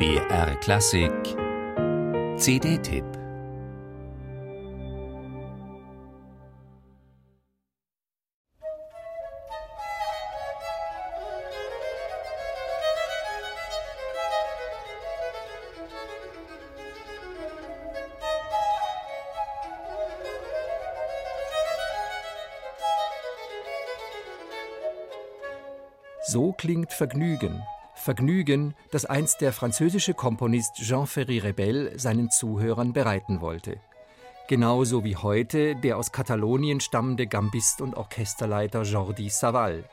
BR Klassik CD-Tipp So klingt Vergnügen. Vergnügen, das einst der französische Komponist Jean-Ferry Rebel seinen Zuhörern bereiten wollte. Genauso wie heute der aus Katalonien stammende Gambist und Orchesterleiter Jordi Savall.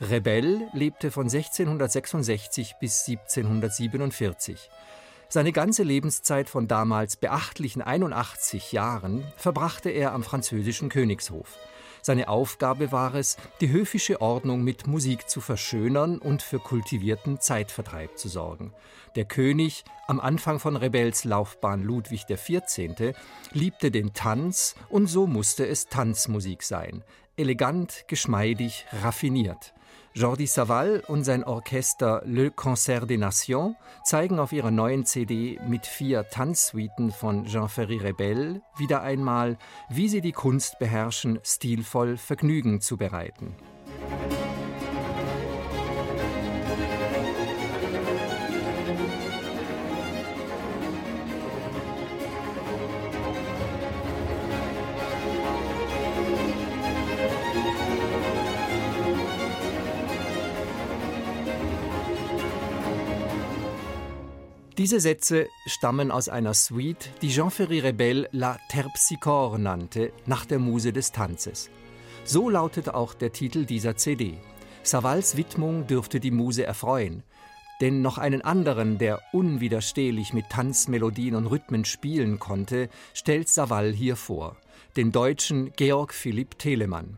Rebel lebte von 1666 bis 1747. Seine ganze Lebenszeit von damals beachtlichen 81 Jahren verbrachte er am französischen Königshof. Seine Aufgabe war es, die höfische Ordnung mit Musik zu verschönern und für kultivierten Zeitvertreib zu sorgen. Der König, am Anfang von Rebels Laufbahn Ludwig XIV., liebte den Tanz und so musste es Tanzmusik sein. Elegant, geschmeidig, raffiniert. Jordi Savall und sein Orchester Le Concert des Nations zeigen auf ihrer neuen CD mit vier Tanzsuiten von Jean-Ferry Rebel wieder einmal, wie sie die Kunst beherrschen, stilvoll Vergnügen zu bereiten. Diese Sätze stammen aus einer Suite, die Jean-Ferry Rebel La Terpsichore nannte, nach der Muse des Tanzes. So lautet auch der Titel dieser CD. Savals Widmung dürfte die Muse erfreuen, denn noch einen anderen, der unwiderstehlich mit Tanzmelodien und Rhythmen spielen konnte, stellt Savall hier vor, den deutschen Georg Philipp Telemann.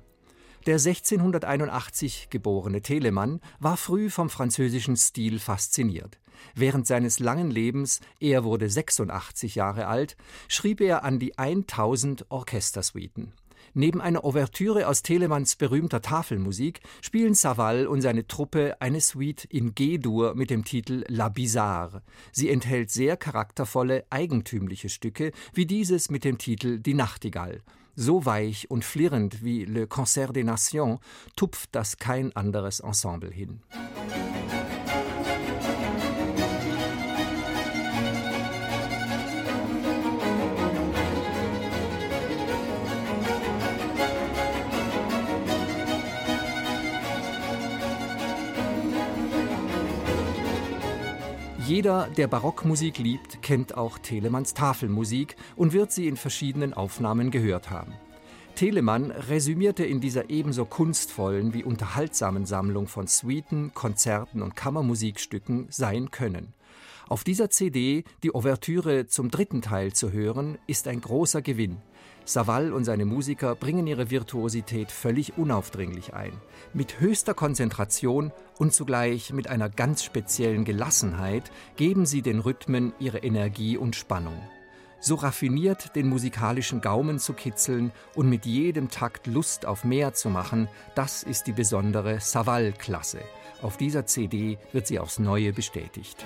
Der 1681 geborene Telemann war früh vom französischen Stil fasziniert. Während seines langen Lebens, er wurde 86 Jahre alt, schrieb er an die 1000 Orchestersuiten. Neben einer Ouvertüre aus Telemanns berühmter Tafelmusik spielen Savall und seine Truppe eine Suite in G-Dur mit dem Titel La Bizarre. Sie enthält sehr charaktervolle, eigentümliche Stücke, wie dieses mit dem Titel Die Nachtigall. So weich und flirrend wie Le Concert des Nations tupft das kein anderes Ensemble hin. Jeder, der Barockmusik liebt, kennt auch Telemanns Tafelmusik und wird sie in verschiedenen Aufnahmen gehört haben. Telemann resümierte in dieser ebenso kunstvollen wie unterhaltsamen Sammlung von Suiten, Konzerten und Kammermusikstücken sein Können. Auf dieser CD die Ouvertüre zum dritten Teil zu hören, ist ein großer Gewinn. Savall und seine Musiker bringen ihre Virtuosität völlig unaufdringlich ein. Mit höchster Konzentration und zugleich mit einer ganz speziellen Gelassenheit geben sie den Rhythmen ihre Energie und Spannung. So raffiniert den musikalischen Gaumen zu kitzeln und mit jedem Takt Lust auf mehr zu machen, das ist die besondere Savall-Klasse. Auf dieser CD wird sie aufs Neue bestätigt.